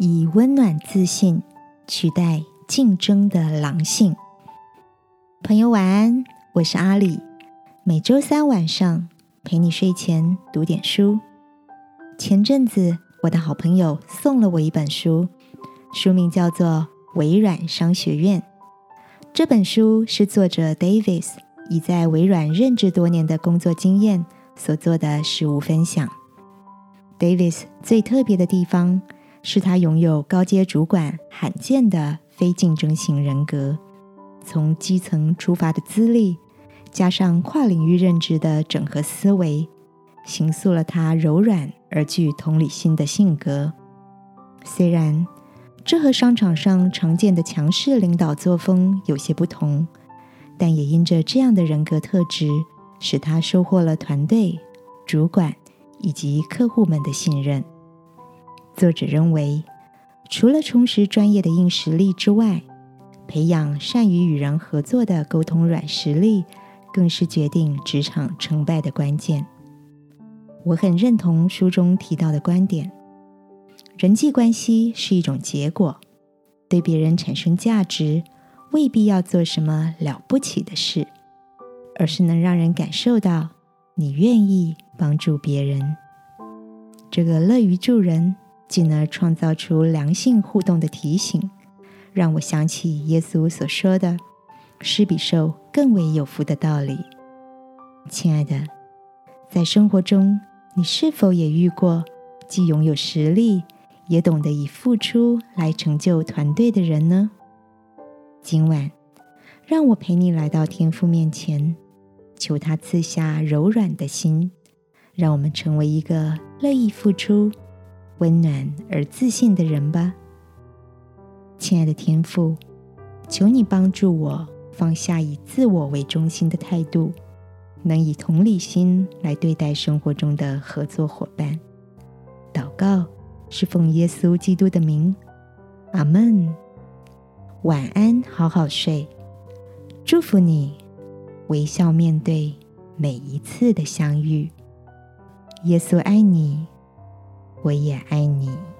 以温暖自信取代竞争的狼性。朋友晚安，我是阿里。每周三晚上陪你睡前读点书。前阵子，我的好朋友送了我一本书，书名叫做《微软商学院》。这本书是作者 Davis 以在微软任职多年的工作经验所做的实物分享。Davis 最特别的地方。是他拥有高阶主管罕见的非竞争型人格，从基层出发的资历，加上跨领域认知的整合思维，形塑了他柔软而具同理心的性格。虽然这和商场上常见的强势领导作风有些不同，但也因着这样的人格特质，使他收获了团队、主管以及客户们的信任。作者认为，除了充实专业的硬实力之外，培养善于与人合作的沟通软实力，更是决定职场成败的关键。我很认同书中提到的观点：人际关系是一种结果，对别人产生价值，未必要做什么了不起的事，而是能让人感受到你愿意帮助别人。这个乐于助人。进而创造出良性互动的提醒，让我想起耶稣所说的“施比受更为有福”的道理。亲爱的，在生活中，你是否也遇过既拥有实力，也懂得以付出来成就团队的人呢？今晚，让我陪你来到天父面前，求他赐下柔软的心，让我们成为一个乐意付出。温暖而自信的人吧，亲爱的天父，求你帮助我放下以自我为中心的态度，能以同理心来对待生活中的合作伙伴。祷告是奉耶稣基督的名，阿门。晚安，好好睡，祝福你，微笑面对每一次的相遇。耶稣爱你。我也爱你。